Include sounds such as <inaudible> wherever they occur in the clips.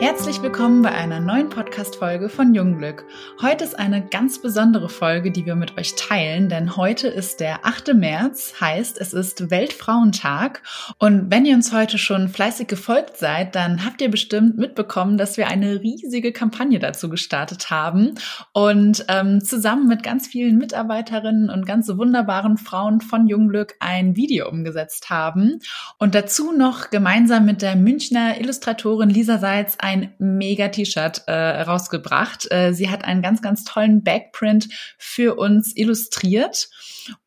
Herzlich willkommen bei einer neuen Podcast-Folge von Jungglück. Heute ist eine ganz besondere Folge, die wir mit euch teilen, denn heute ist der 8. März, heißt es ist Weltfrauentag. Und wenn ihr uns heute schon fleißig gefolgt seid, dann habt ihr bestimmt mitbekommen, dass wir eine riesige Kampagne dazu gestartet haben und ähm, zusammen mit ganz vielen Mitarbeiterinnen und ganz wunderbaren Frauen von Jungglück ein Video umgesetzt haben und dazu noch gemeinsam mit der Münchner Illustratorin Lisa Seitz ein mega T-Shirt äh, rausgebracht. Äh, sie hat einen ganz, ganz tollen Backprint für uns illustriert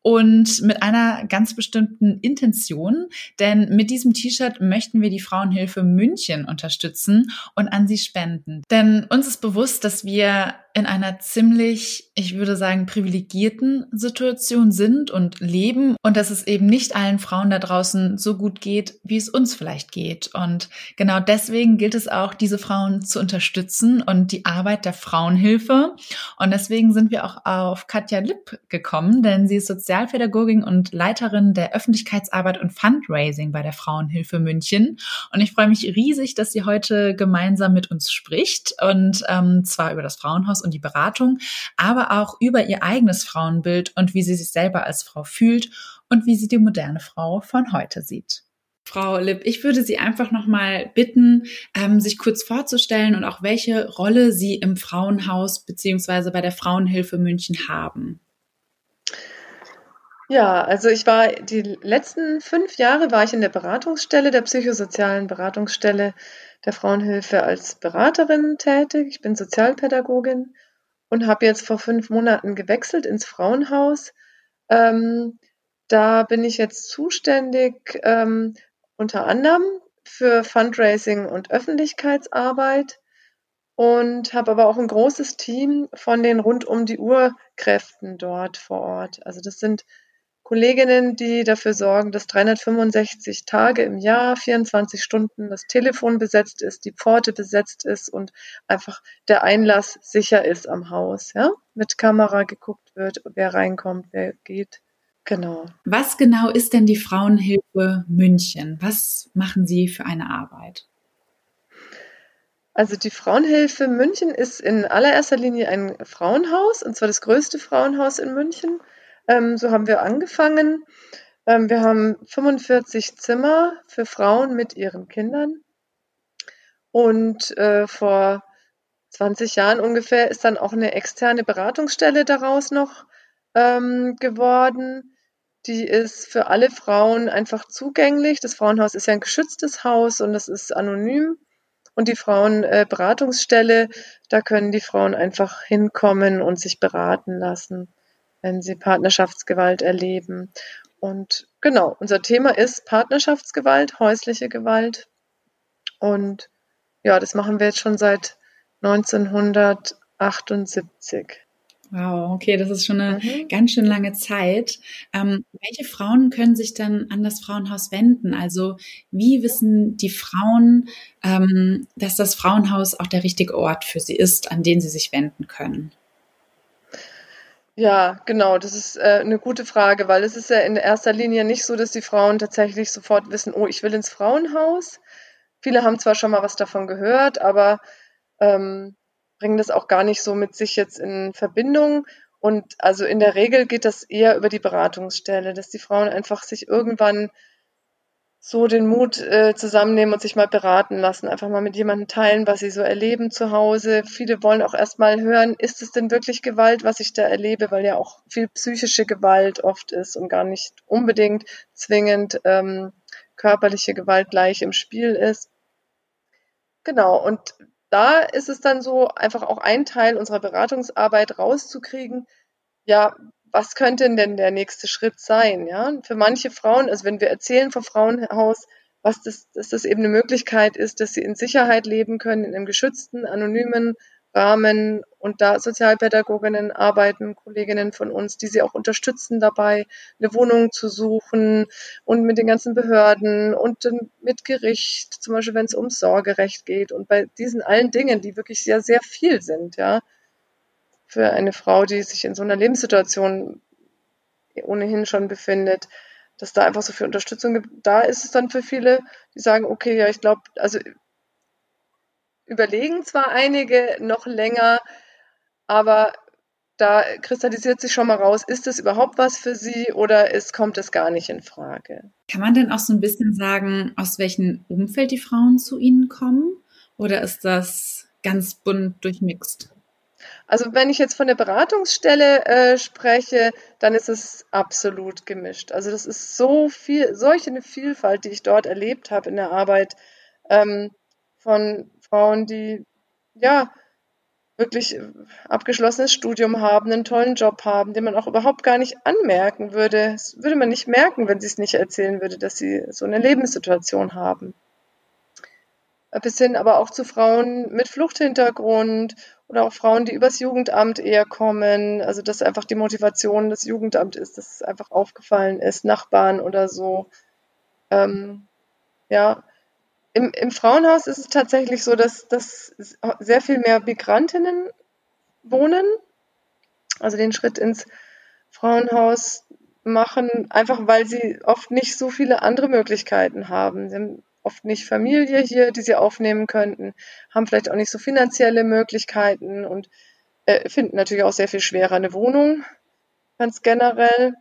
und mit einer ganz bestimmten Intention, denn mit diesem T-Shirt möchten wir die Frauenhilfe München unterstützen und an sie spenden. Denn uns ist bewusst, dass wir in einer ziemlich, ich würde sagen, privilegierten Situation sind und leben und dass es eben nicht allen Frauen da draußen so gut geht, wie es uns vielleicht geht. Und genau deswegen gilt es auch, diese Frauen zu unterstützen und die Arbeit der Frauenhilfe. Und deswegen sind wir auch auf Katja Lipp gekommen, denn sie ist Sozialpädagogin und Leiterin der Öffentlichkeitsarbeit und Fundraising bei der Frauenhilfe München. Und ich freue mich riesig, dass sie heute gemeinsam mit uns spricht und ähm, zwar über das Frauenhaus und die Beratung, aber auch über ihr eigenes Frauenbild und wie sie sich selber als Frau fühlt und wie sie die moderne Frau von heute sieht. Frau Lipp, ich würde Sie einfach noch mal bitten, ähm, sich kurz vorzustellen und auch welche Rolle Sie im Frauenhaus beziehungsweise bei der Frauenhilfe München haben. Ja, also ich war die letzten fünf Jahre war ich in der Beratungsstelle, der psychosozialen Beratungsstelle der Frauenhilfe als Beraterin tätig. Ich bin Sozialpädagogin und habe jetzt vor fünf Monaten gewechselt ins Frauenhaus. Ähm, da bin ich jetzt zuständig ähm, unter anderem für Fundraising und Öffentlichkeitsarbeit und habe aber auch ein großes Team von den rund um die Uhr Kräften dort vor Ort. Also das sind Kolleginnen, die dafür sorgen, dass 365 Tage im Jahr, 24 Stunden das Telefon besetzt ist, die Pforte besetzt ist und einfach der Einlass sicher ist am Haus, ja? Mit Kamera geguckt wird, wer reinkommt, wer geht. Genau. Was genau ist denn die Frauenhilfe München? Was machen Sie für eine Arbeit? Also die Frauenhilfe München ist in allererster Linie ein Frauenhaus, und zwar das größte Frauenhaus in München ähm, so haben wir angefangen. Ähm, wir haben 45 Zimmer für Frauen mit ihren Kindern. Und äh, vor 20 Jahren ungefähr ist dann auch eine externe Beratungsstelle daraus noch ähm, geworden. Die ist für alle Frauen einfach zugänglich. Das Frauenhaus ist ja ein geschütztes Haus und das ist anonym. Und die Frauenberatungsstelle, äh, da können die Frauen einfach hinkommen und sich beraten lassen wenn sie Partnerschaftsgewalt erleben. Und genau, unser Thema ist Partnerschaftsgewalt, häusliche Gewalt. Und ja, das machen wir jetzt schon seit 1978. Wow, okay, das ist schon eine mhm. ganz schön lange Zeit. Ähm, welche Frauen können sich dann an das Frauenhaus wenden? Also wie wissen die Frauen, ähm, dass das Frauenhaus auch der richtige Ort für sie ist, an den sie sich wenden können? Ja, genau, das ist äh, eine gute Frage, weil es ist ja in erster Linie nicht so, dass die Frauen tatsächlich sofort wissen, oh, ich will ins Frauenhaus. Viele haben zwar schon mal was davon gehört, aber ähm, bringen das auch gar nicht so mit sich jetzt in Verbindung. Und also in der Regel geht das eher über die Beratungsstelle, dass die Frauen einfach sich irgendwann so den Mut äh, zusammennehmen und sich mal beraten lassen, einfach mal mit jemandem teilen, was sie so erleben zu Hause. Viele wollen auch erstmal hören, ist es denn wirklich Gewalt, was ich da erlebe, weil ja auch viel psychische Gewalt oft ist und gar nicht unbedingt zwingend ähm, körperliche Gewalt gleich im Spiel ist. Genau, und da ist es dann so, einfach auch ein Teil unserer Beratungsarbeit rauszukriegen, ja, was könnte denn der nächste Schritt sein? Ja, für manche Frauen, also wenn wir erzählen vom Frauenhaus, was das, dass das eben eine Möglichkeit ist, dass sie in Sicherheit leben können, in einem geschützten, anonymen Rahmen und da Sozialpädagoginnen arbeiten, Kolleginnen von uns, die sie auch unterstützen dabei, eine Wohnung zu suchen und mit den ganzen Behörden und mit Gericht, zum Beispiel wenn es ums Sorgerecht geht und bei diesen allen Dingen, die wirklich sehr, sehr viel sind, ja, für eine Frau, die sich in so einer Lebenssituation ohnehin schon befindet, dass da einfach so viel Unterstützung gibt. Da ist es dann für viele, die sagen, okay, ja, ich glaube, also überlegen zwar einige noch länger, aber da kristallisiert sich schon mal raus, ist es überhaupt was für sie oder ist, kommt es gar nicht in Frage. Kann man denn auch so ein bisschen sagen, aus welchem Umfeld die Frauen zu Ihnen kommen? Oder ist das ganz bunt durchmixt? Also wenn ich jetzt von der Beratungsstelle äh, spreche, dann ist es absolut gemischt. Also das ist so viel, solch eine Vielfalt, die ich dort erlebt habe in der Arbeit ähm, von Frauen, die ja wirklich abgeschlossenes Studium haben, einen tollen Job haben, den man auch überhaupt gar nicht anmerken würde. Das würde man nicht merken, wenn sie es nicht erzählen würde, dass sie so eine Lebenssituation haben. Bis hin aber auch zu Frauen mit Fluchthintergrund oder auch Frauen, die übers Jugendamt eher kommen. Also dass einfach die Motivation des Jugendamts ist, dass es einfach aufgefallen ist, Nachbarn oder so. Ähm, ja, im, im Frauenhaus ist es tatsächlich so, dass, dass sehr viel mehr Migrantinnen wohnen, also den Schritt ins Frauenhaus machen, einfach weil sie oft nicht so viele andere Möglichkeiten haben. Sie haben oft nicht Familie hier, die sie aufnehmen könnten, haben vielleicht auch nicht so finanzielle Möglichkeiten und äh, finden natürlich auch sehr viel schwerer eine Wohnung, ganz generell.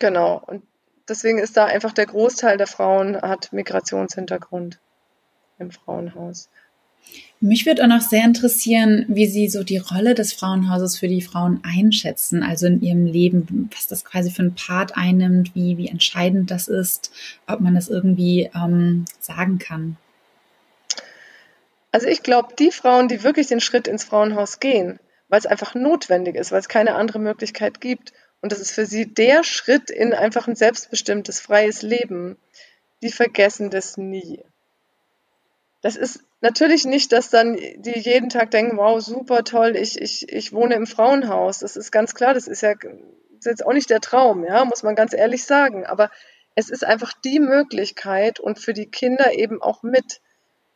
Genau. Und deswegen ist da einfach der Großteil der Frauen hat Migrationshintergrund im Frauenhaus. Mich würde auch noch sehr interessieren, wie Sie so die Rolle des Frauenhauses für die Frauen einschätzen, also in ihrem Leben, was das quasi für einen Part einnimmt, wie, wie entscheidend das ist, ob man das irgendwie ähm, sagen kann. Also ich glaube, die Frauen, die wirklich den Schritt ins Frauenhaus gehen, weil es einfach notwendig ist, weil es keine andere Möglichkeit gibt und das ist für sie der Schritt in einfach ein selbstbestimmtes, freies Leben. Die vergessen das nie. Das ist natürlich nicht, dass dann die jeden Tag denken, wow, super toll, ich, ich, ich wohne im Frauenhaus. Das ist ganz klar, das ist ja ist jetzt auch nicht der Traum, ja, muss man ganz ehrlich sagen. Aber es ist einfach die Möglichkeit und für die Kinder eben auch mit.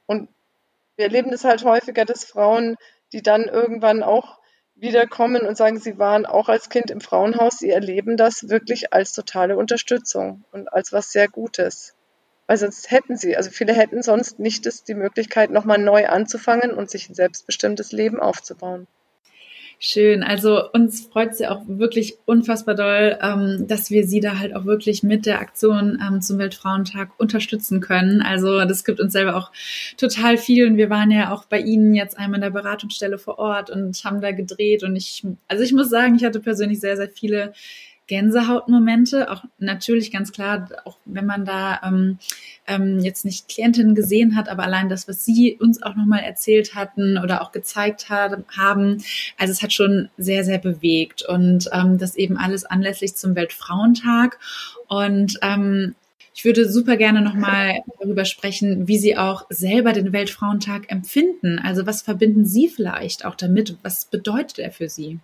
Und wir erleben das halt häufiger, dass Frauen, die dann irgendwann auch wiederkommen und sagen, sie waren auch als Kind im Frauenhaus, sie erleben das wirklich als totale Unterstützung und als was sehr Gutes. Weil sonst hätten sie, also viele hätten sonst nicht das, die Möglichkeit, nochmal neu anzufangen und sich ein selbstbestimmtes Leben aufzubauen. Schön. Also uns freut es ja auch wirklich unfassbar doll, ähm, dass wir Sie da halt auch wirklich mit der Aktion ähm, zum Weltfrauentag unterstützen können. Also das gibt uns selber auch total viel. Und wir waren ja auch bei Ihnen jetzt einmal in der Beratungsstelle vor Ort und haben da gedreht. Und ich, also ich muss sagen, ich hatte persönlich sehr, sehr viele Gänsehautmomente, auch natürlich ganz klar, auch wenn man da ähm, ähm, jetzt nicht Klientinnen gesehen hat, aber allein das, was Sie uns auch nochmal erzählt hatten oder auch gezeigt hat, haben, also es hat schon sehr, sehr bewegt und ähm, das eben alles anlässlich zum Weltfrauentag und ähm, ich würde super gerne nochmal darüber sprechen, wie Sie auch selber den Weltfrauentag empfinden. Also was verbinden Sie vielleicht auch damit? Was bedeutet er für Sie?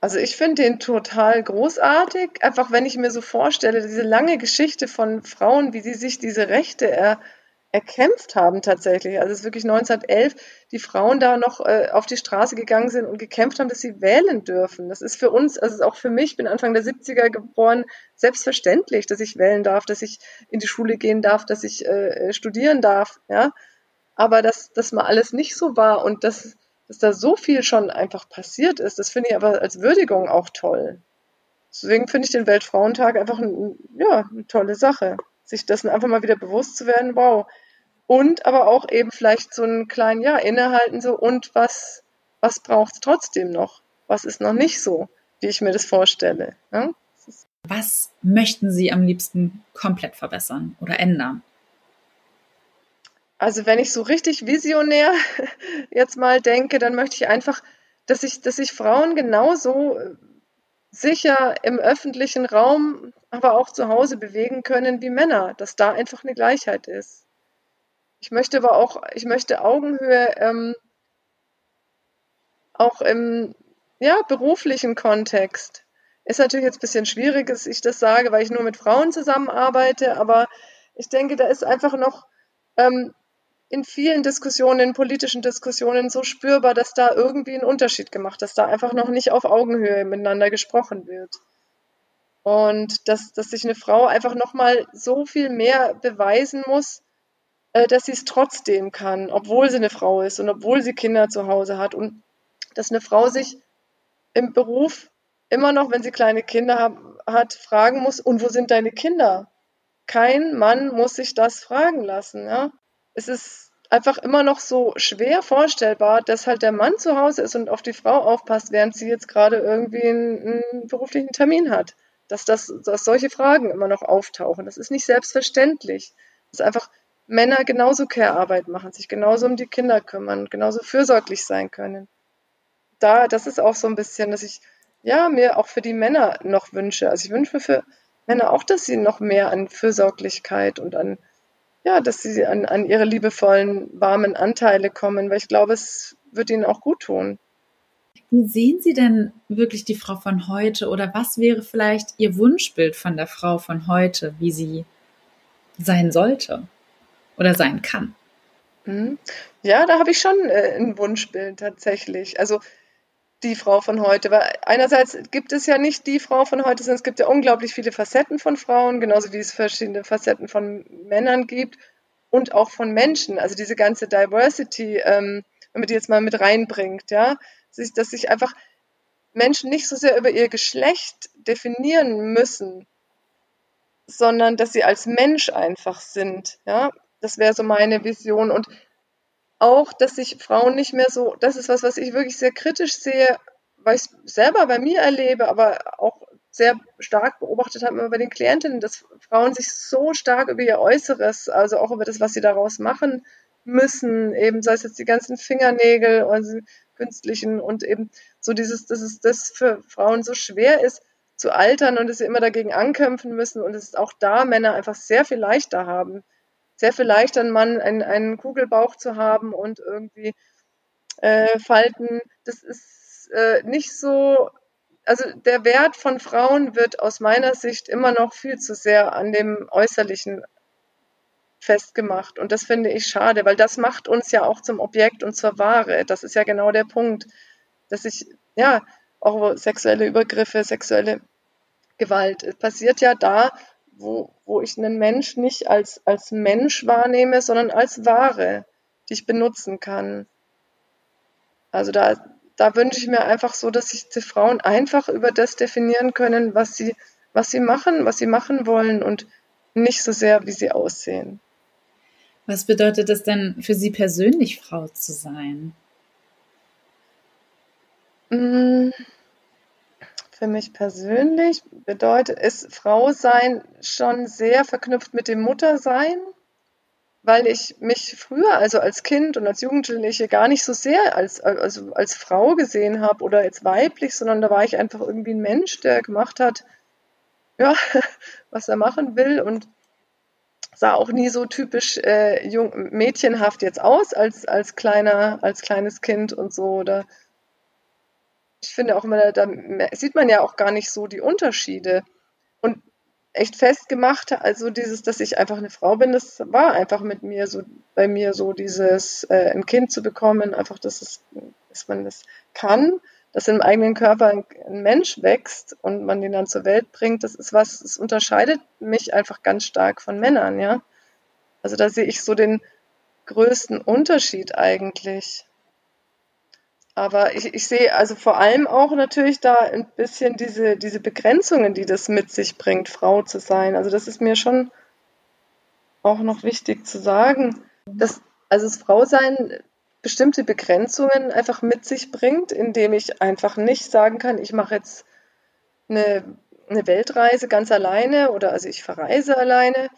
Also ich finde den total großartig, einfach wenn ich mir so vorstelle, diese lange Geschichte von Frauen, wie sie sich diese Rechte er, erkämpft haben tatsächlich. Also es ist wirklich 1911, die Frauen da noch äh, auf die Straße gegangen sind und gekämpft haben, dass sie wählen dürfen. Das ist für uns, also auch für mich, ich bin Anfang der 70er geboren, selbstverständlich, dass ich wählen darf, dass ich in die Schule gehen darf, dass ich äh, studieren darf, ja. Aber dass das mal alles nicht so war und dass dass da so viel schon einfach passiert ist. Das finde ich aber als Würdigung auch toll. Deswegen finde ich den Weltfrauentag einfach ein, ja, eine tolle Sache. Sich dessen einfach mal wieder bewusst zu werden, wow. Und aber auch eben vielleicht so einen kleinen, ja, innehalten so, und was, was braucht es trotzdem noch? Was ist noch nicht so, wie ich mir das vorstelle? Ja? Was möchten Sie am liebsten komplett verbessern oder ändern? Also wenn ich so richtig visionär <laughs> jetzt mal denke, dann möchte ich einfach, dass sich dass ich Frauen genauso äh, sicher im öffentlichen Raum, aber auch zu Hause bewegen können wie Männer, dass da einfach eine Gleichheit ist. Ich möchte aber auch, ich möchte Augenhöhe ähm, auch im ja, beruflichen Kontext. Ist natürlich jetzt ein bisschen schwierig, dass ich das sage, weil ich nur mit Frauen zusammenarbeite, aber ich denke, da ist einfach noch ähm, in vielen Diskussionen, in politischen Diskussionen so spürbar, dass da irgendwie ein Unterschied gemacht, dass da einfach noch nicht auf Augenhöhe miteinander gesprochen wird. Und dass, dass sich eine Frau einfach nochmal so viel mehr beweisen muss, äh, dass sie es trotzdem kann, obwohl sie eine Frau ist und obwohl sie Kinder zu Hause hat und dass eine Frau sich im Beruf immer noch, wenn sie kleine Kinder hat, fragen muss, und wo sind deine Kinder? Kein Mann muss sich das fragen lassen. Ja? Es ist einfach immer noch so schwer vorstellbar, dass halt der Mann zu Hause ist und auf die Frau aufpasst, während sie jetzt gerade irgendwie einen, einen beruflichen Termin hat. Dass, das, dass solche Fragen immer noch auftauchen. Das ist nicht selbstverständlich. Das ist einfach Männer genauso Care-Arbeit machen, sich genauso um die Kinder kümmern, genauso fürsorglich sein können. Da, das ist auch so ein bisschen, dass ich ja mir auch für die Männer noch wünsche. Also ich wünsche mir für Männer auch, dass sie noch mehr an Fürsorglichkeit und an, ja, dass sie an, an ihre liebevollen, warmen Anteile kommen, weil ich glaube, es wird ihnen auch gut tun. Wie sehen Sie denn wirklich die Frau von heute oder was wäre vielleicht Ihr Wunschbild von der Frau von heute, wie sie sein sollte? oder sein kann. Mhm. Ja, da habe ich schon äh, ein Wunschbild tatsächlich. Also die Frau von heute. Weil einerseits gibt es ja nicht die Frau von heute, sondern es gibt ja unglaublich viele Facetten von Frauen, genauso wie es verschiedene Facetten von Männern gibt und auch von Menschen. Also diese ganze Diversity, ähm, wenn man die jetzt mal mit reinbringt, ja, dass sich einfach Menschen nicht so sehr über ihr Geschlecht definieren müssen, sondern dass sie als Mensch einfach sind, ja. Das wäre so meine Vision. Und auch, dass sich Frauen nicht mehr so, das ist was, was ich wirklich sehr kritisch sehe, weil ich es selber bei mir erlebe, aber auch sehr stark beobachtet habe immer bei den Klientinnen, dass Frauen sich so stark über ihr Äußeres, also auch über das, was sie daraus machen müssen, eben sei es jetzt die ganzen Fingernägel und künstlichen und eben so dieses, dass es das für Frauen so schwer ist zu altern und dass sie immer dagegen ankämpfen müssen und es auch da Männer einfach sehr viel leichter haben sehr viel leichter, einen Mann einen, einen Kugelbauch zu haben und irgendwie äh, Falten. Das ist äh, nicht so. Also der Wert von Frauen wird aus meiner Sicht immer noch viel zu sehr an dem Äußerlichen festgemacht. Und das finde ich schade, weil das macht uns ja auch zum Objekt und zur Ware. Das ist ja genau der Punkt, dass ich, ja, auch sexuelle Übergriffe, sexuelle Gewalt passiert ja da, wo, wo ich einen Mensch nicht als, als Mensch wahrnehme, sondern als Ware, die ich benutzen kann. Also da, da wünsche ich mir einfach so, dass sich die Frauen einfach über das definieren können, was sie, was sie machen, was sie machen wollen und nicht so sehr, wie sie aussehen. Was bedeutet es denn für Sie persönlich, Frau zu sein? Mmh für mich persönlich bedeutet es Frau sein schon sehr verknüpft mit dem Muttersein, weil ich mich früher, also als Kind und als Jugendliche, gar nicht so sehr als, also als Frau gesehen habe oder als weiblich, sondern da war ich einfach irgendwie ein Mensch, der gemacht hat, ja, <laughs> was er machen will und sah auch nie so typisch äh, jung, mädchenhaft jetzt aus als, als kleiner, als kleines Kind und so oder ich finde auch immer, da sieht man ja auch gar nicht so die Unterschiede. Und echt festgemacht, also dieses, dass ich einfach eine Frau bin, das war einfach mit mir so, bei mir so dieses, äh, ein Kind zu bekommen, einfach, dass, es, dass man das kann, dass im eigenen Körper ein, ein, Mensch wächst und man den dann zur Welt bringt, das ist was, das unterscheidet mich einfach ganz stark von Männern, ja. Also da sehe ich so den größten Unterschied eigentlich. Aber ich, ich sehe also vor allem auch natürlich da ein bisschen diese, diese Begrenzungen, die das mit sich bringt, Frau zu sein. Also das ist mir schon auch noch wichtig zu sagen, dass also das Frausein bestimmte Begrenzungen einfach mit sich bringt, indem ich einfach nicht sagen kann, ich mache jetzt eine, eine Weltreise ganz alleine oder also ich verreise alleine.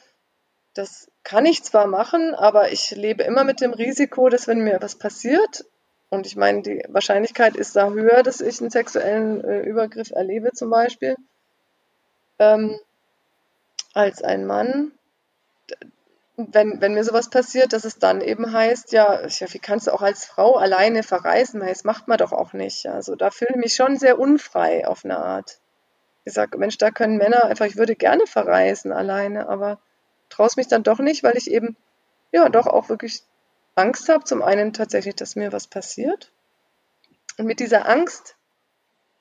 Das kann ich zwar machen, aber ich lebe immer mit dem Risiko, dass wenn mir was passiert, und ich meine, die Wahrscheinlichkeit ist da höher, dass ich einen sexuellen äh, Übergriff erlebe, zum Beispiel, ähm, als ein Mann. Wenn, wenn mir sowas passiert, dass es dann eben heißt, ja, wie kannst du auch als Frau alleine verreisen? Das macht man doch auch nicht. Also da fühle ich mich schon sehr unfrei auf eine Art. Ich sage, Mensch, da können Männer einfach, ich würde gerne verreisen alleine, aber traue es mich dann doch nicht, weil ich eben ja doch auch wirklich Angst habe. Zum einen tatsächlich, dass mir was passiert. Und mit dieser Angst,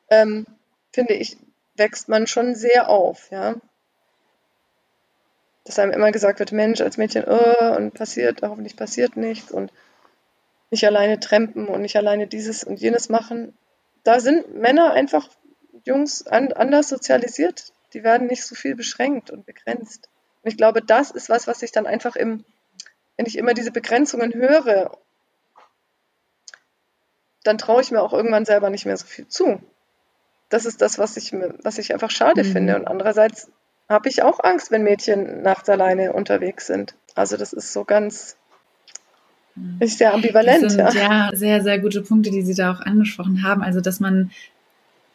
ähm, finde ich, wächst man schon sehr auf, ja. dass einem immer gesagt wird, Mensch, als Mädchen, oh, und passiert, hoffentlich passiert nichts und nicht alleine trampen und nicht alleine dieses und jenes machen. Da sind Männer einfach, Jungs, an, anders sozialisiert. Die werden nicht so viel beschränkt und begrenzt. Und ich glaube, das ist was, was ich dann einfach im, wenn ich immer diese Begrenzungen höre, dann traue ich mir auch irgendwann selber nicht mehr so viel zu. Das ist das, was ich, was ich einfach schade mhm. finde. Und andererseits habe ich auch Angst, wenn Mädchen nachts alleine unterwegs sind. Also das ist so ganz, mhm. ist sehr ambivalent. Das sind ja. ja sehr, sehr gute Punkte, die Sie da auch angesprochen haben. Also dass man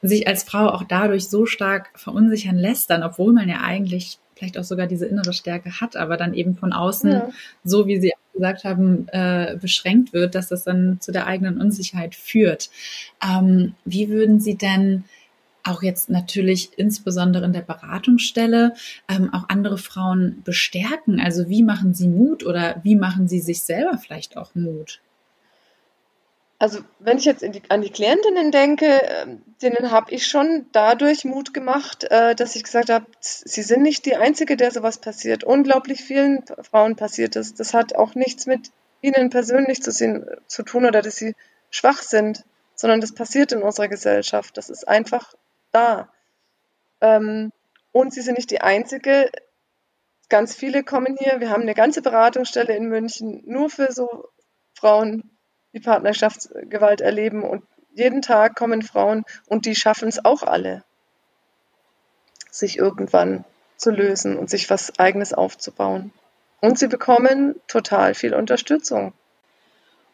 sich als Frau auch dadurch so stark verunsichern lässt, dann, obwohl man ja eigentlich vielleicht auch sogar diese innere Stärke hat, aber dann eben von außen, ja. so wie Sie gesagt haben, äh, beschränkt wird, dass das dann zu der eigenen Unsicherheit führt. Ähm, wie würden Sie denn auch jetzt natürlich insbesondere in der Beratungsstelle ähm, auch andere Frauen bestärken? Also wie machen sie Mut oder wie machen sie sich selber vielleicht auch Mut? Also wenn ich jetzt die, an die Klientinnen denke, ähm, denen habe ich schon dadurch Mut gemacht, äh, dass ich gesagt habe, sie sind nicht die Einzige, der sowas passiert. Unglaublich vielen Frauen passiert es. Das hat auch nichts mit ihnen persönlich zu, sehen, zu tun oder dass sie schwach sind, sondern das passiert in unserer Gesellschaft. Das ist einfach da. Ähm, und sie sind nicht die Einzige. Ganz viele kommen hier. Wir haben eine ganze Beratungsstelle in München nur für so Frauen die Partnerschaftsgewalt erleben. Und jeden Tag kommen Frauen und die schaffen es auch alle, sich irgendwann zu lösen und sich was eigenes aufzubauen. Und sie bekommen total viel Unterstützung.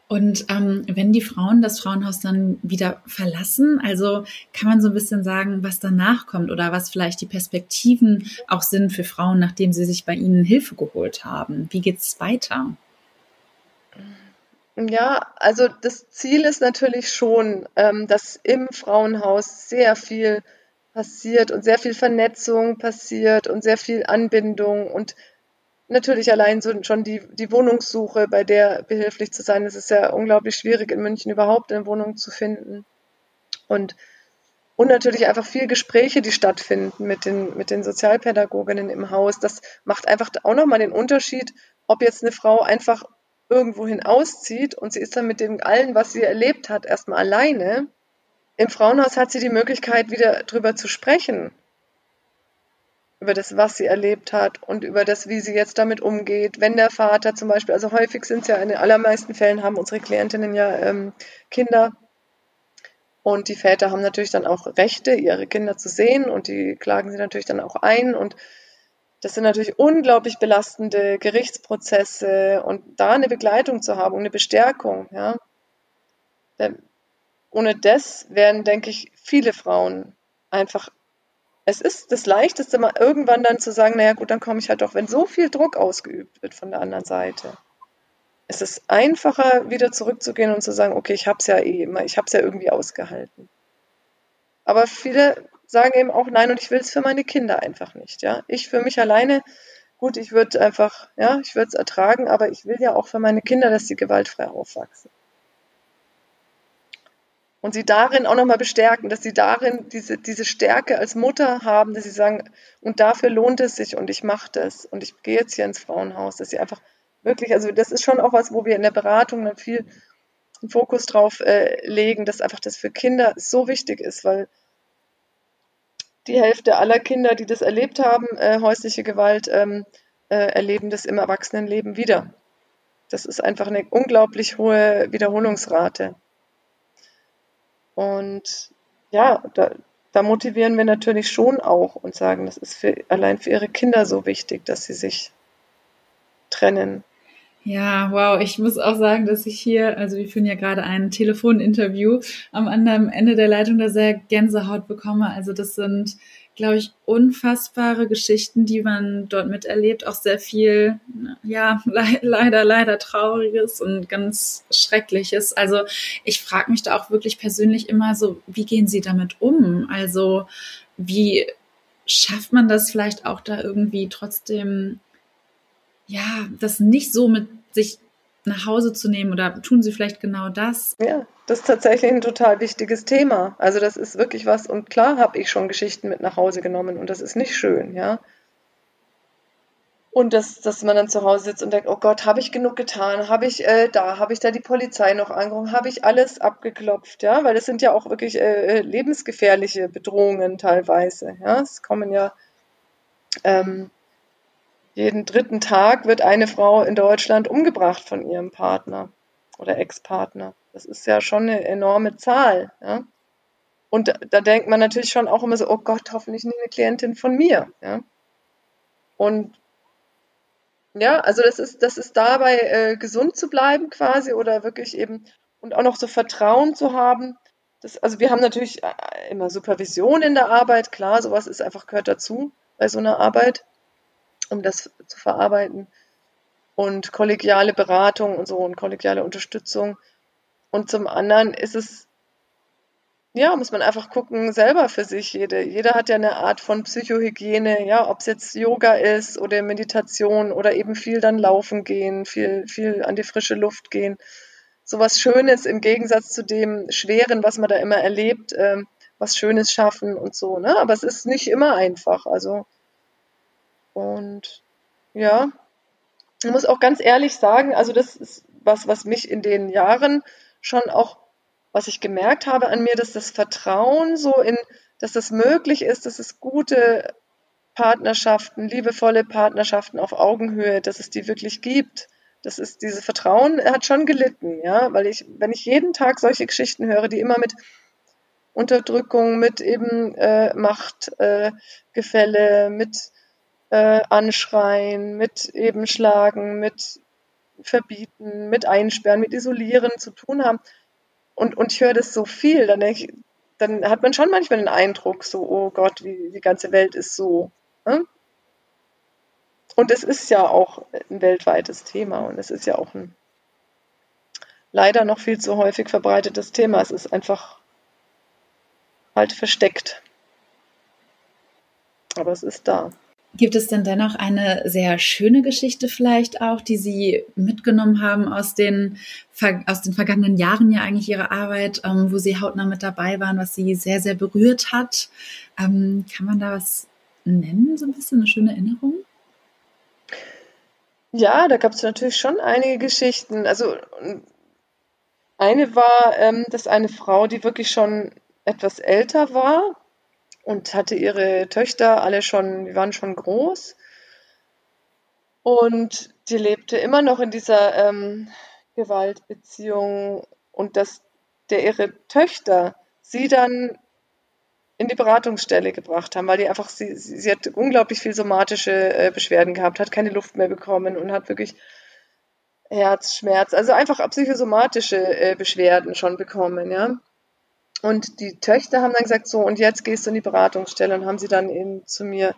Und ähm, wenn die Frauen das Frauenhaus dann wieder verlassen, also kann man so ein bisschen sagen, was danach kommt oder was vielleicht die Perspektiven auch sind für Frauen, nachdem sie sich bei ihnen Hilfe geholt haben. Wie geht's weiter? Ja, also das Ziel ist natürlich schon, ähm, dass im Frauenhaus sehr viel passiert und sehr viel Vernetzung passiert und sehr viel Anbindung und natürlich allein so schon die, die Wohnungssuche, bei der behilflich zu sein. Es ist ja unglaublich schwierig, in München überhaupt eine Wohnung zu finden. Und, und natürlich einfach viel Gespräche, die stattfinden mit den, mit den Sozialpädagoginnen im Haus. Das macht einfach auch nochmal den Unterschied, ob jetzt eine Frau einfach irgendwohin auszieht und sie ist dann mit dem allen, was sie erlebt hat, erstmal alleine. Im Frauenhaus hat sie die Möglichkeit, wieder drüber zu sprechen. Über das, was sie erlebt hat und über das, wie sie jetzt damit umgeht. Wenn der Vater zum Beispiel, also häufig sind es ja in den allermeisten Fällen haben unsere Klientinnen ja ähm, Kinder. Und die Väter haben natürlich dann auch Rechte, ihre Kinder zu sehen und die klagen sie natürlich dann auch ein und das sind natürlich unglaublich belastende Gerichtsprozesse und da eine Begleitung zu haben eine Bestärkung, ja. Ohne das wären, denke ich, viele Frauen einfach. Es ist das Leichteste, mal irgendwann dann zu sagen, naja gut, dann komme ich halt doch, wenn so viel Druck ausgeübt wird von der anderen Seite. Es ist einfacher, wieder zurückzugehen und zu sagen, okay, ich habe ja eh ich habe es ja irgendwie ausgehalten. Aber viele sagen eben auch nein und ich will es für meine Kinder einfach nicht. Ja, ich für mich alleine, gut, ich würde einfach, ja, ich würde es ertragen, aber ich will ja auch für meine Kinder, dass sie gewaltfrei aufwachsen. Und sie darin auch nochmal bestärken, dass sie darin diese, diese Stärke als Mutter haben, dass sie sagen, und dafür lohnt es sich und ich mache das und ich gehe jetzt hier ins Frauenhaus, dass sie einfach wirklich, also das ist schon auch was, wo wir in der Beratung dann viel Fokus drauf äh, legen, dass einfach das für Kinder so wichtig ist, weil die Hälfte aller Kinder, die das erlebt haben, äh, häusliche Gewalt, ähm, äh, erleben das im Erwachsenenleben wieder. Das ist einfach eine unglaublich hohe Wiederholungsrate. Und ja, da, da motivieren wir natürlich schon auch und sagen, das ist für, allein für ihre Kinder so wichtig, dass sie sich trennen. Ja, wow. Ich muss auch sagen, dass ich hier, also wir führen ja gerade ein Telefoninterview, am anderen Ende der Leitung da sehr Gänsehaut bekomme. Also das sind, glaube ich, unfassbare Geschichten, die man dort miterlebt. Auch sehr viel, ja, le leider, leider Trauriges und ganz Schreckliches. Also ich frage mich da auch wirklich persönlich immer so, wie gehen Sie damit um? Also wie schafft man das vielleicht auch da irgendwie trotzdem ja, das nicht so mit sich nach Hause zu nehmen oder tun sie vielleicht genau das? Ja, das ist tatsächlich ein total wichtiges Thema. Also das ist wirklich was und klar habe ich schon Geschichten mit nach Hause genommen und das ist nicht schön, ja. Und dass, dass man dann zu Hause sitzt und denkt, oh Gott, habe ich genug getan? Habe ich äh, da, habe ich da die Polizei noch angerufen? Habe ich alles abgeklopft? Ja, weil es sind ja auch wirklich äh, äh, lebensgefährliche Bedrohungen teilweise. Ja, es kommen ja ähm, jeden dritten Tag wird eine Frau in Deutschland umgebracht von ihrem Partner oder Ex-Partner. Das ist ja schon eine enorme Zahl. Ja? Und da, da, denkt man natürlich schon auch immer so, oh Gott, hoffentlich nicht eine Klientin von mir. Ja? Und ja, also das ist, das ist dabei, äh, gesund zu bleiben quasi oder wirklich eben und auch noch so Vertrauen zu haben. Das, also wir haben natürlich äh, immer Supervision in der Arbeit, klar, sowas ist einfach gehört dazu bei so einer Arbeit, um das zu verarbeiten. Und kollegiale Beratung und so und kollegiale Unterstützung. Und zum anderen ist es ja, muss man einfach gucken, selber für sich. Jede, jeder hat ja eine Art von Psychohygiene, ja, ob es jetzt Yoga ist oder Meditation oder eben viel dann laufen gehen, viel, viel an die frische Luft gehen. So was Schönes im Gegensatz zu dem Schweren, was man da immer erlebt, äh, was Schönes schaffen und so, ne? Aber es ist nicht immer einfach. Also, und ja, ich muss auch ganz ehrlich sagen, also das ist was, was mich in den Jahren schon auch was ich gemerkt habe an mir, dass das Vertrauen so in, dass es möglich ist, dass es gute Partnerschaften, liebevolle Partnerschaften auf Augenhöhe, dass es die wirklich gibt. Das ist, diese Vertrauen hat schon gelitten, ja, weil ich, wenn ich jeden Tag solche Geschichten höre, die immer mit Unterdrückung, mit eben äh, Machtgefälle, äh, mit äh, Anschreien, mit eben Schlagen, mit Verbieten, mit Einsperren, mit Isolieren zu tun haben, und, und ich höre das so viel, dann ich, dann hat man schon manchmal den Eindruck, so, oh Gott, wie die ganze Welt ist so. Ne? Und es ist ja auch ein weltweites Thema und es ist ja auch ein leider noch viel zu häufig verbreitetes Thema. Es ist einfach halt versteckt. Aber es ist da. Gibt es denn dennoch eine sehr schöne Geschichte vielleicht auch, die Sie mitgenommen haben aus den, aus den vergangenen Jahren ja eigentlich Ihrer Arbeit, ähm, wo Sie hautnah mit dabei waren, was Sie sehr, sehr berührt hat? Ähm, kann man da was nennen, so ein bisschen eine schöne Erinnerung? Ja, da gab es natürlich schon einige Geschichten. Also eine war, ähm, dass eine Frau, die wirklich schon etwas älter war, und hatte ihre Töchter alle schon, die waren schon groß. Und die lebte immer noch in dieser ähm, Gewaltbeziehung und dass der ihre Töchter sie dann in die Beratungsstelle gebracht haben, weil die einfach, sie, sie, sie hat unglaublich viel somatische äh, Beschwerden gehabt, hat keine Luft mehr bekommen und hat wirklich Herzschmerz, also einfach psychosomatische äh, Beschwerden schon bekommen, ja. Und die Töchter haben dann gesagt, so, und jetzt gehst du in die Beratungsstelle und haben sie dann eben zu mir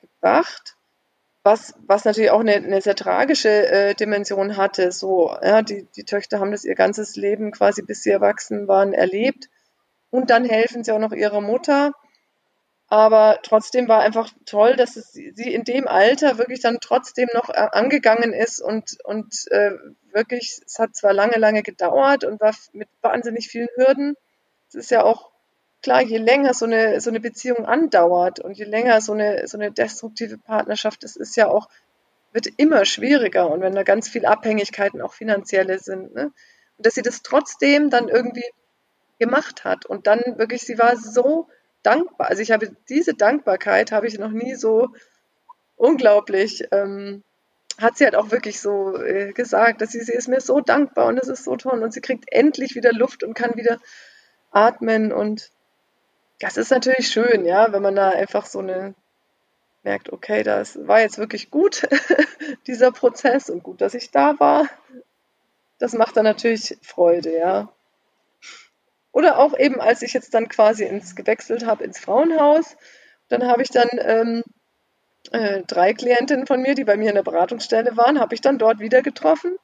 gebracht, was, was natürlich auch eine, eine sehr tragische äh, Dimension hatte. So, ja, die, die Töchter haben das ihr ganzes Leben quasi, bis sie erwachsen waren, erlebt. Und dann helfen sie auch noch ihrer Mutter. Aber trotzdem war einfach toll, dass es sie in dem Alter wirklich dann trotzdem noch äh, angegangen ist und, und äh, wirklich, es hat zwar lange, lange gedauert und war mit wahnsinnig vielen Hürden, es ist ja auch klar, je länger so eine, so eine Beziehung andauert und je länger so eine, so eine destruktive Partnerschaft ist, ist ja auch, wird immer schwieriger und wenn da ganz viel Abhängigkeiten auch finanzielle sind. Ne? Und dass sie das trotzdem dann irgendwie gemacht hat und dann wirklich, sie war so dankbar. Also ich habe diese Dankbarkeit habe ich noch nie so unglaublich, ähm, hat sie halt auch wirklich so äh, gesagt, dass sie, sie ist mir so dankbar und es ist so toll und sie kriegt endlich wieder Luft und kann wieder atmen und das ist natürlich schön, ja, wenn man da einfach so eine merkt, okay, das war jetzt wirklich gut, <laughs> dieser Prozess und gut, dass ich da war. Das macht dann natürlich Freude, ja. Oder auch eben, als ich jetzt dann quasi ins gewechselt habe ins Frauenhaus, dann habe ich dann ähm, äh, drei Klientinnen von mir, die bei mir in der Beratungsstelle waren, habe ich dann dort wieder getroffen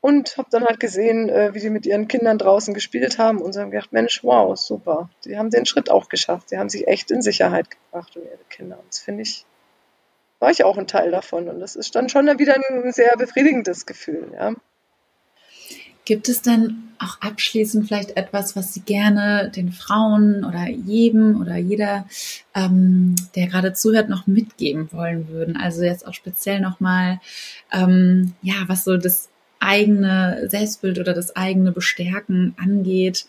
und habe dann halt gesehen, äh, wie die mit ihren Kindern draußen gespielt haben und so haben gedacht, Mensch, wow, super. Die haben den Schritt auch geschafft. Sie haben sich echt in Sicherheit gebracht und ihre Kinder. Und das finde ich, war ich auch ein Teil davon. Und das ist dann schon wieder ein sehr befriedigendes Gefühl, ja. Gibt es denn auch abschließend vielleicht etwas, was Sie gerne den Frauen oder jedem oder jeder, ähm, der gerade zuhört, noch mitgeben wollen würden? Also jetzt auch speziell nochmal, ähm, ja, was so das eigene Selbstbild oder das eigene Bestärken angeht.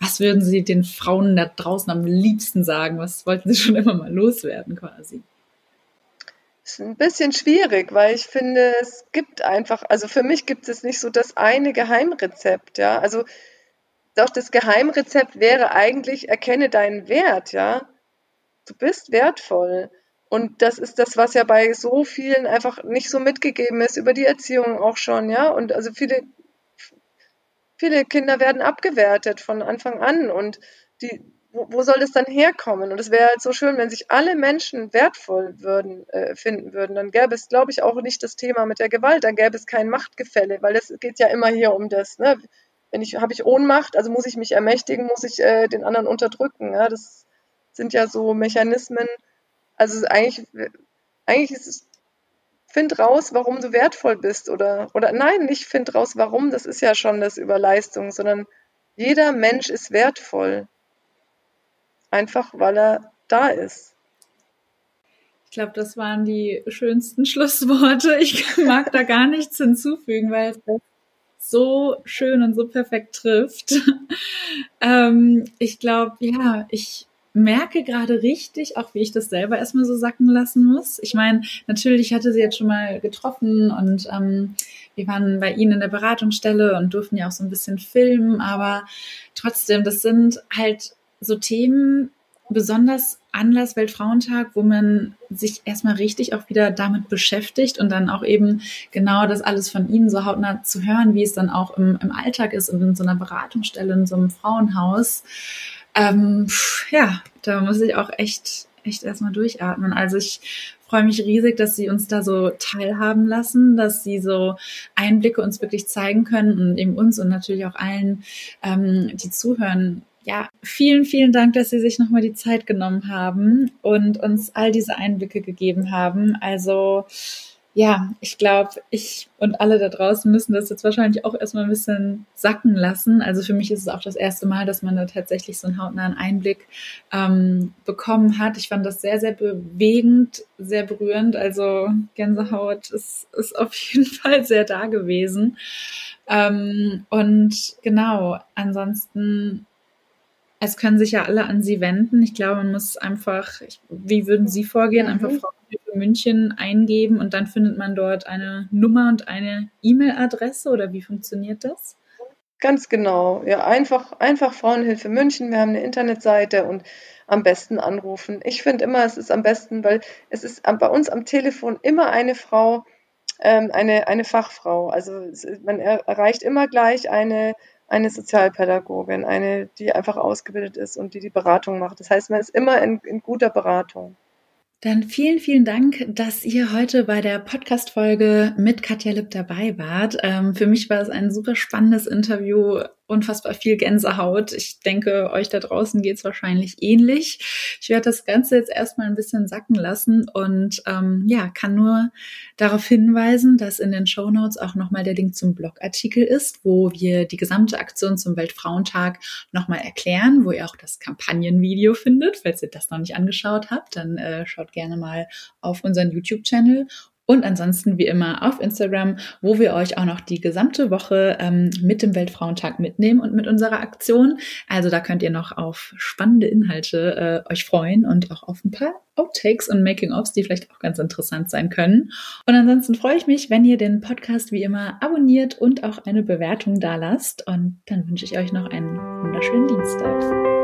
Was würden Sie den Frauen da draußen am liebsten sagen? Was wollten Sie schon immer mal loswerden quasi? ist ein bisschen schwierig, weil ich finde, es gibt einfach, also für mich gibt es nicht so das eine Geheimrezept, ja. Also doch das Geheimrezept wäre eigentlich, erkenne deinen Wert, ja. Du bist wertvoll. Und das ist das, was ja bei so vielen einfach nicht so mitgegeben ist, über die Erziehung auch schon, ja. Und also viele, viele Kinder werden abgewertet von Anfang an und die, wo, wo soll das dann herkommen? Und es wäre halt so schön, wenn sich alle Menschen wertvoll würden, äh, finden würden. Dann gäbe es, glaube ich, auch nicht das Thema mit der Gewalt. Dann gäbe es kein Machtgefälle, weil es geht ja immer hier um das. Ne? Wenn ich habe ich Ohnmacht, also muss ich mich ermächtigen, muss ich äh, den anderen unterdrücken. Ja? Das sind ja so Mechanismen. Also eigentlich, eigentlich ist es find raus, warum du wertvoll bist oder oder nein, nicht find raus, warum. Das ist ja schon das über Leistung, sondern jeder Mensch ist wertvoll einfach weil er da ist. Ich glaube, das waren die schönsten <laughs> Schlussworte. Ich mag da gar nichts hinzufügen, weil es so schön und so perfekt trifft. <laughs> ähm, ich glaube, ja, ich merke gerade richtig, auch wie ich das selber erstmal so sacken lassen muss. Ich meine, natürlich hatte sie jetzt schon mal getroffen und ähm, wir waren bei ihnen in der Beratungsstelle und durften ja auch so ein bisschen filmen, aber trotzdem, das sind halt so Themen, besonders Anlass Weltfrauentag, wo man sich erstmal richtig auch wieder damit beschäftigt und dann auch eben genau das alles von Ihnen so hautnah zu hören, wie es dann auch im, im Alltag ist und in so einer Beratungsstelle, in so einem Frauenhaus. Ähm, ja, da muss ich auch echt, echt erstmal durchatmen. Also ich freue mich riesig, dass Sie uns da so teilhaben lassen, dass Sie so Einblicke uns wirklich zeigen können und eben uns und natürlich auch allen, ähm, die zuhören, ja, vielen, vielen Dank, dass Sie sich nochmal die Zeit genommen haben und uns all diese Einblicke gegeben haben. Also, ja, ich glaube, ich und alle da draußen müssen das jetzt wahrscheinlich auch erstmal ein bisschen sacken lassen. Also für mich ist es auch das erste Mal, dass man da tatsächlich so einen hautnahen Einblick ähm, bekommen hat. Ich fand das sehr, sehr bewegend, sehr berührend. Also Gänsehaut ist, ist auf jeden <laughs> Fall sehr da gewesen. Ähm, und genau, ansonsten es können sich ja alle an Sie wenden. Ich glaube, man muss einfach, wie würden Sie vorgehen? Mhm. Einfach Frauenhilfe München eingeben und dann findet man dort eine Nummer und eine E-Mail-Adresse oder wie funktioniert das? Ganz genau. Ja, einfach, einfach Frauenhilfe München. Wir haben eine Internetseite und am besten anrufen. Ich finde immer, es ist am besten, weil es ist bei uns am Telefon immer eine Frau, ähm, eine, eine Fachfrau. Also man erreicht immer gleich eine eine Sozialpädagogin, eine, die einfach ausgebildet ist und die die Beratung macht. Das heißt, man ist immer in, in guter Beratung. Dann vielen, vielen Dank, dass ihr heute bei der Podcast-Folge mit Katja Lipp dabei wart. Ähm, für mich war es ein super spannendes Interview, unfassbar viel Gänsehaut. Ich denke, euch da draußen geht es wahrscheinlich ähnlich. Ich werde das Ganze jetzt erstmal ein bisschen sacken lassen und ähm, ja, kann nur darauf hinweisen, dass in den Show Notes auch nochmal der Link zum Blogartikel ist, wo wir die gesamte Aktion zum Weltfrauentag nochmal erklären, wo ihr auch das Kampagnenvideo findet. Falls ihr das noch nicht angeschaut habt, dann äh, schaut gerne mal auf unseren YouTube-Channel und ansonsten wie immer auf Instagram, wo wir euch auch noch die gesamte Woche ähm, mit dem Weltfrauentag mitnehmen und mit unserer Aktion. Also da könnt ihr noch auf spannende Inhalte äh, euch freuen und auch auf ein paar Outtakes und Making-ofs, die vielleicht auch ganz interessant sein können. Und ansonsten freue ich mich, wenn ihr den Podcast wie immer abonniert und auch eine Bewertung da lasst. Und dann wünsche ich euch noch einen wunderschönen Dienstag.